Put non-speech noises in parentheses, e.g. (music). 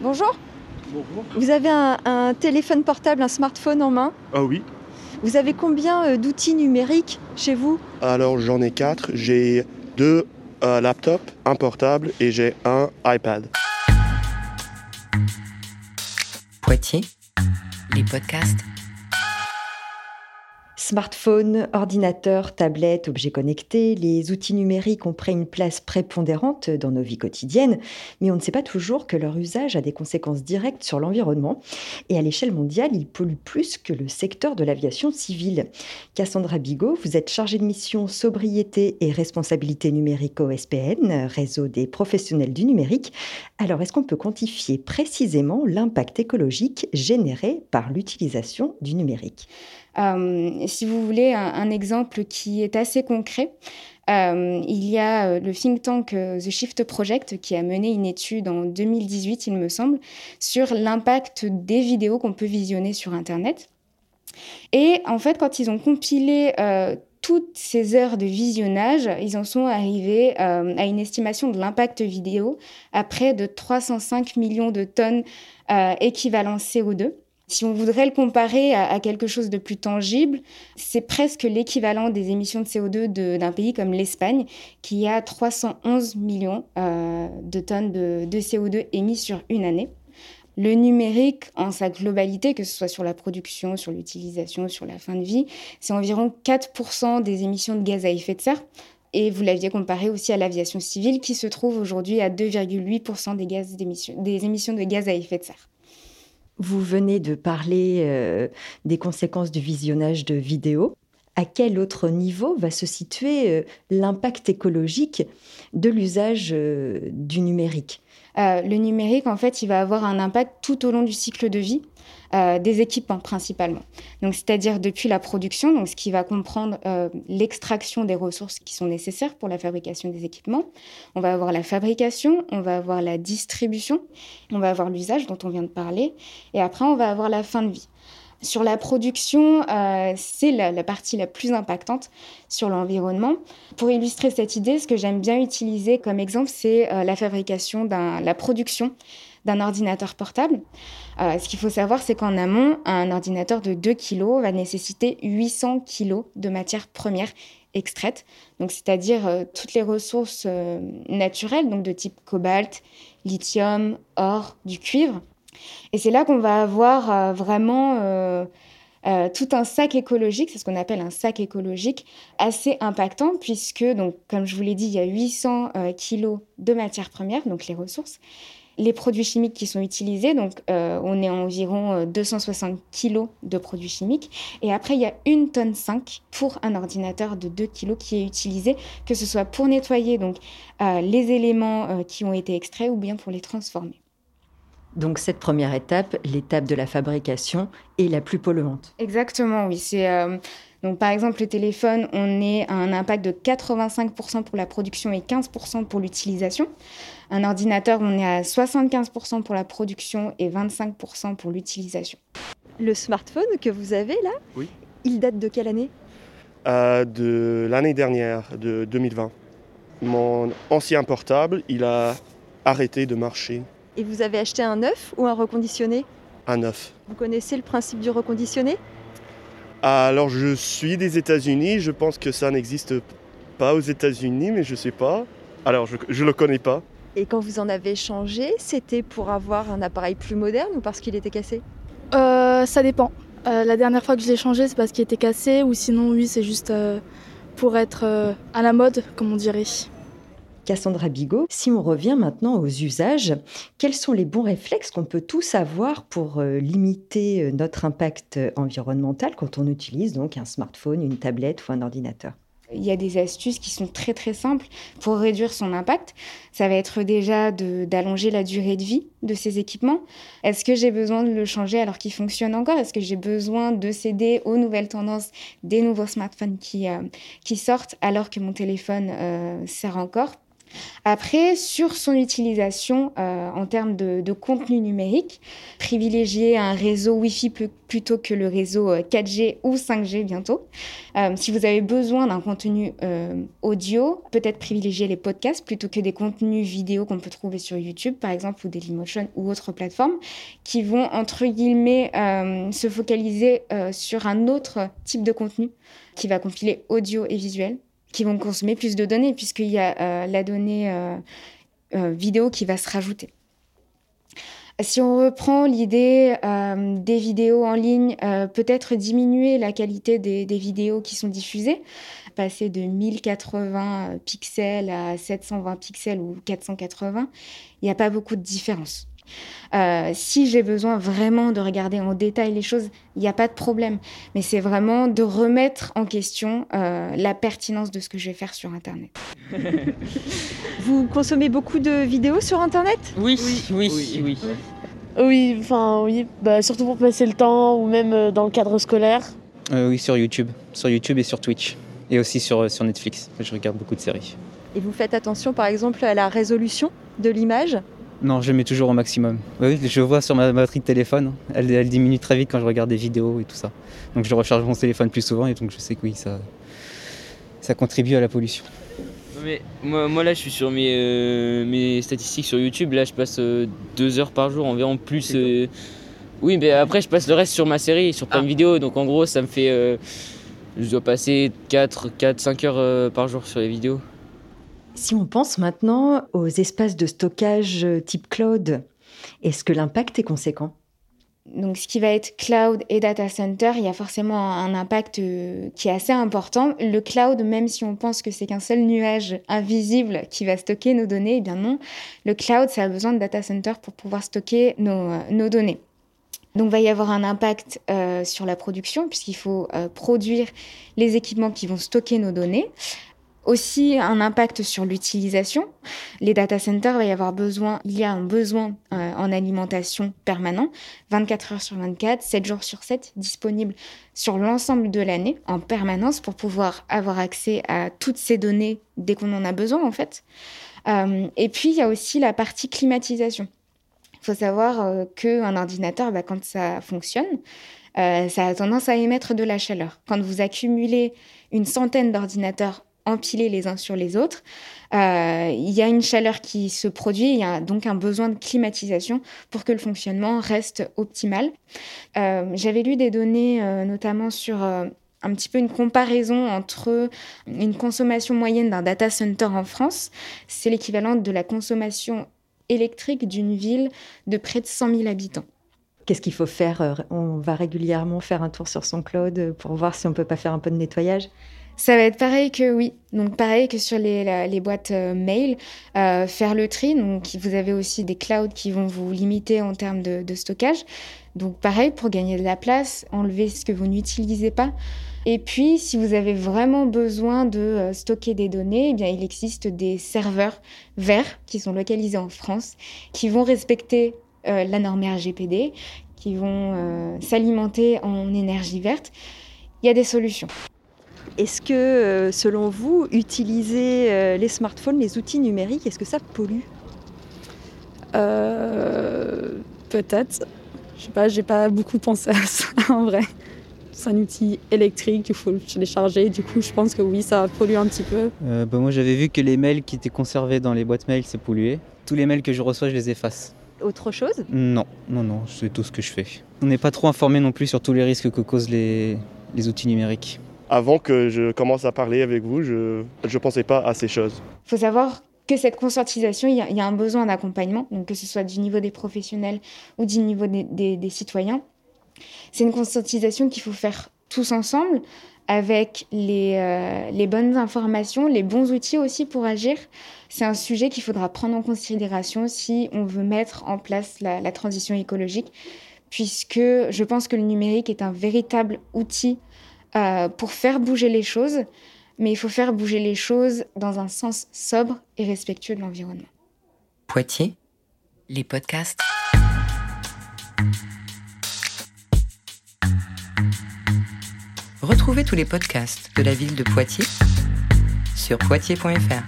Bonjour. Bonjour. Vous avez un, un téléphone portable, un smartphone en main. Ah oui. Vous avez combien euh, d'outils numériques chez vous Alors j'en ai quatre. J'ai deux euh, laptops, un portable et j'ai un iPad. Poitiers, les podcasts. Smartphone, ordinateur, tablette, objets connectés, les outils numériques ont pris une place prépondérante dans nos vies quotidiennes, mais on ne sait pas toujours que leur usage a des conséquences directes sur l'environnement. Et à l'échelle mondiale, ils polluent plus que le secteur de l'aviation civile. Cassandra Bigot, vous êtes chargée de mission sobriété et responsabilité numérique au SPN, réseau des professionnels du numérique. Alors, est-ce qu'on peut quantifier précisément l'impact écologique généré par l'utilisation du numérique? Si vous voulez un, exemple qui est assez concret, euh, il y a euh, le think tank euh, The Shift Project qui a mené une étude en 2018, il me semble, sur l'impact des vidéos qu'on peut visionner sur Internet. Et en fait, quand ils ont compilé euh, toutes ces heures de visionnage, ils en sont arrivés euh, à une estimation de l'impact vidéo à près de 305 millions de tonnes euh, équivalent CO2. Si on voudrait le comparer à, quelque chose de plus tangible, c'est presque l'équivalent des émissions de CO2 d'un pays comme l'Espagne, qui a 311 millions euh, de tonnes de, de CO2 émis sur une année. Le numérique, en sa globalité, que ce soit sur la production, sur l'utilisation, sur la fin de vie, c'est environ 4% des émissions de gaz à effet de serre. Et vous l'aviez comparé aussi à l'aviation civile, qui se trouve aujourd'hui à 2,8% des, gaz des émissions de gaz à effet de serre. Vous venez de parler euh, des conséquences du visionnage de vidéos. À quel autre niveau va se situer euh, l'impact écologique de l'usage euh, du numérique? Euh, Le numérique, en fait, il va avoir un impact tout au long du cycle de vie. Des équipements principalement. Donc, c'est-à-dire depuis la production, donc ce qui va comprendre l'extraction des ressources qui sont nécessaires pour la fabrication des équipements. On va avoir la fabrication, on va avoir la distribution, on va avoir l'usage dont on vient de parler, et après on va avoir la fin de vie. Sur la production, euh, c'est la, partie la plus impactante sur l'environnement. Pour illustrer cette idée, ce que j'aime bien utiliser comme exemple, c'est euh, la fabrication, la production d'un ordinateur portable. Euh, ce qu'il faut savoir, c'est qu'en amont, un ordinateur de 2 kg va nécessiter 800 kg de matières premières extraites, c'est-à-dire euh, toutes les ressources euh, naturelles, donc de type cobalt, lithium, or, du cuivre. Et c'est là qu'on va avoir euh, vraiment euh, euh, tout un sac écologique, c'est ce qu'on appelle un sac écologique, assez impactant, puisque, donc, comme je vous l'ai dit, il y a 800 euh, kilos de matières premières, donc les ressources. Les produits chimiques qui sont utilisés, donc on est à environ 260 kilos de produits chimiques. Et après, il y a une tonne 5 pour un ordinateur de 2 kilos qui est utilisé, que ce soit pour nettoyer donc, les éléments qui ont été extraits ou bien pour les transformer. Donc cette première étape, l'étape de la fabrication, est la plus polluante. Exactement, oui. C'est euh, donc par exemple le téléphone, on est à un impact de 85% pour la production et 15% pour l'utilisation. Un ordinateur, on est à 75% pour la production et 25% pour l'utilisation. Le smartphone que vous avez là, oui. il date de quelle année? Euh, De l'année dernière, de 2020. Mon ancien portable, il a arrêté de marcher. Et vous avez acheté un neuf ou un reconditionné Un neuf. Vous connaissez le principe du reconditionné? Alors je suis des États-Unis, je pense que ça n'existe pas aux États-Unis, mais je sais pas. Alors je ne le connais pas. Et quand vous en avez changé, c'était pour avoir un appareil plus moderne ou parce qu'il était cassé? Euh, Ça dépend. Euh, la dernière fois que je l'ai changé, c'est parce qu'il était cassé, ou sinon, oui, c'est juste euh, pour être euh, à la mode, comme on dirait. Cassandra Bigot, si on revient maintenant aux usages, quels sont les bons réflexes qu'on peut tous avoir pour euh, limiter notre impact environnemental quand on utilise donc un smartphone, une tablette ou un ordinateur? Il y a des astuces qui sont très très simples pour réduire son impact. Ça va être déjà d'allonger la durée de vie de ces équipements. Est-ce que j'ai besoin de le changer alors qu'il fonctionne encore? Est-ce que j'ai besoin de céder aux nouvelles tendances des nouveaux smartphones qui, euh, sortent alors que mon téléphone euh, sert encore? Après, sur son utilisation euh, en termes de, contenu numérique, privilégier un réseau Wi-Fi plutôt que le réseau 4G euh, ou 5G bientôt. Euh, si vous avez besoin d'un contenu audio, peut-être privilégier les podcasts plutôt que des contenus vidéo qu'on peut trouver sur YouTube, par exemple, ou Dailymotion ou autres plateformes, qui vont, entre guillemets, se focaliser sur un autre type de contenu qui va compiler audio et visuel qui vont consommer plus de données, puisqu'il y a euh, la donnée euh, euh, vidéo qui va se rajouter. Si on reprend l'idée des vidéos en ligne, peut-être diminuer la qualité des, des, vidéos qui sont diffusées, passer de 1080 pixels à 720 pixels ou 480, il n'y a pas beaucoup de différence. Euh, si j'ai besoin vraiment de regarder en détail les choses, il n'y a pas de problème. Mais c'est vraiment de remettre en question euh, la pertinence de ce que je vais faire sur Internet. (laughs) Vous consommez beaucoup de vidéos sur Internet? Oui, oui, oui, oui. enfin oui, bah, surtout pour passer le temps ou même euh, dans le cadre scolaire. oui, sur YouTube, sur YouTube et sur Twitch et aussi sur, sur Netflix. Je regarde beaucoup de séries. Et vous faites attention par exemple à la résolution de l'image? Non, je mets toujours au maximum. Oui, je vois sur ma batterie de téléphone, elle, diminue très vite quand je regarde des vidéos et tout ça. Donc je recharge mon téléphone plus souvent et donc je sais que oui, ça, ça contribue à la pollution. Mais moi, là je suis sur mes, euh, mes statistiques sur YouTube, là je passe euh, deux heures par jour environ plus. Euh, oui mais après je passe le reste sur ma série, sur plein de vidéos, donc en gros ça me fait... je dois passer 4, 4 5 heures par jour sur les vidéos. Si on pense maintenant aux espaces de stockage euh, type cloud, est-ce que l'impact est conséquent? Donc, ce qui va être cloud et data center, il y a forcément un impact euh, qui est assez important. Le cloud, même si on pense que c'est qu'un seul nuage invisible qui va stocker nos données, eh bien non. Le cloud, ça a besoin de data center pour pouvoir stocker nos, euh, données. Donc, il va y avoir un impact sur la production, puisqu'il faut produire les équipements qui vont stocker nos données aussi un impact sur l'utilisation. Les data centers, va y avoir besoin, il y a un besoin euh, en alimentation permanent, 24 heures sur 24, 7 jours sur 7, disponible sur l'ensemble de l'année en permanence pour pouvoir avoir accès à toutes ces données dès qu'on en a besoin en fait. Euh, et puis il y a aussi la partie climatisation. Il faut savoir euh, qu'un ordinateur, bah, quand ça fonctionne, ça a tendance à émettre de la chaleur. Quand vous accumulez une centaine d'ordinateurs empilés les uns sur les autres. Euh, il y a une chaleur qui se produit, il y a donc un besoin de climatisation pour que le fonctionnement reste optimal. Euh, j'avais lu des données euh, notamment sur un petit peu une comparaison entre une consommation moyenne d'un data center en France, c'est l'équivalent de la consommation électrique d'une ville de près de 100 000 habitants. Qu'est-ce qu'il faut faire? On va régulièrement faire un tour sur son cloud pour voir si on peut pas faire un peu de nettoyage? Ça va être pareil que oui. Donc pareil que sur les, boîtes euh, mail, euh, faire le tri. Donc vous avez aussi des clouds qui vont vous limiter en termes de, stockage. Donc pareil pour gagner de la place, enlever ce que vous n'utilisez pas. Et puis si vous avez vraiment besoin de euh, stocker des données, eh bien il existe des serveurs verts qui sont localisés en France, qui vont respecter la norme RGPD, qui vont s'alimenter en énergie verte. Il y a des solutions. Est-ce que, euh, selon vous, utiliser euh, les smartphones, les outils numériques, est-ce que ça pollue? Euh, Peut-être. Je sais pas, j'ai pas beaucoup pensé à ça (laughs) en vrai. C'est un outil électrique, il faut le télécharger. Du coup, je pense que oui, ça pollue un petit peu. bah moi, j'avais vu que les mails qui étaient conservés dans les boîtes mail, c'est pollué. Tous les mails que je reçois, je les efface. Autre chose? Non, non, non, c'est tout ce que je fais. On n'est pas trop informé non plus sur tous les risques que causent les outils numériques avant que je commence à parler avec vous, je ne pensais pas à ces choses. Il faut savoir que cette conscientisation, il y, a un besoin d'accompagnement, que ce soit du niveau des professionnels ou du niveau des, citoyens. C'est une conscientisation qu'il faut faire tous ensemble avec les, euh, les, bonnes informations, les bons outils aussi pour agir. C'est un sujet qu'il faudra prendre en considération si on veut mettre en place la, la transition écologique, puisque je pense que le numérique est un véritable outil euh, pour faire bouger les choses, mais il faut faire bouger les choses dans un sens sobre et respectueux de l'environnement. Poitiers, les podcasts. Retrouvez tous les podcasts de la ville de Poitiers sur poitiers.fr.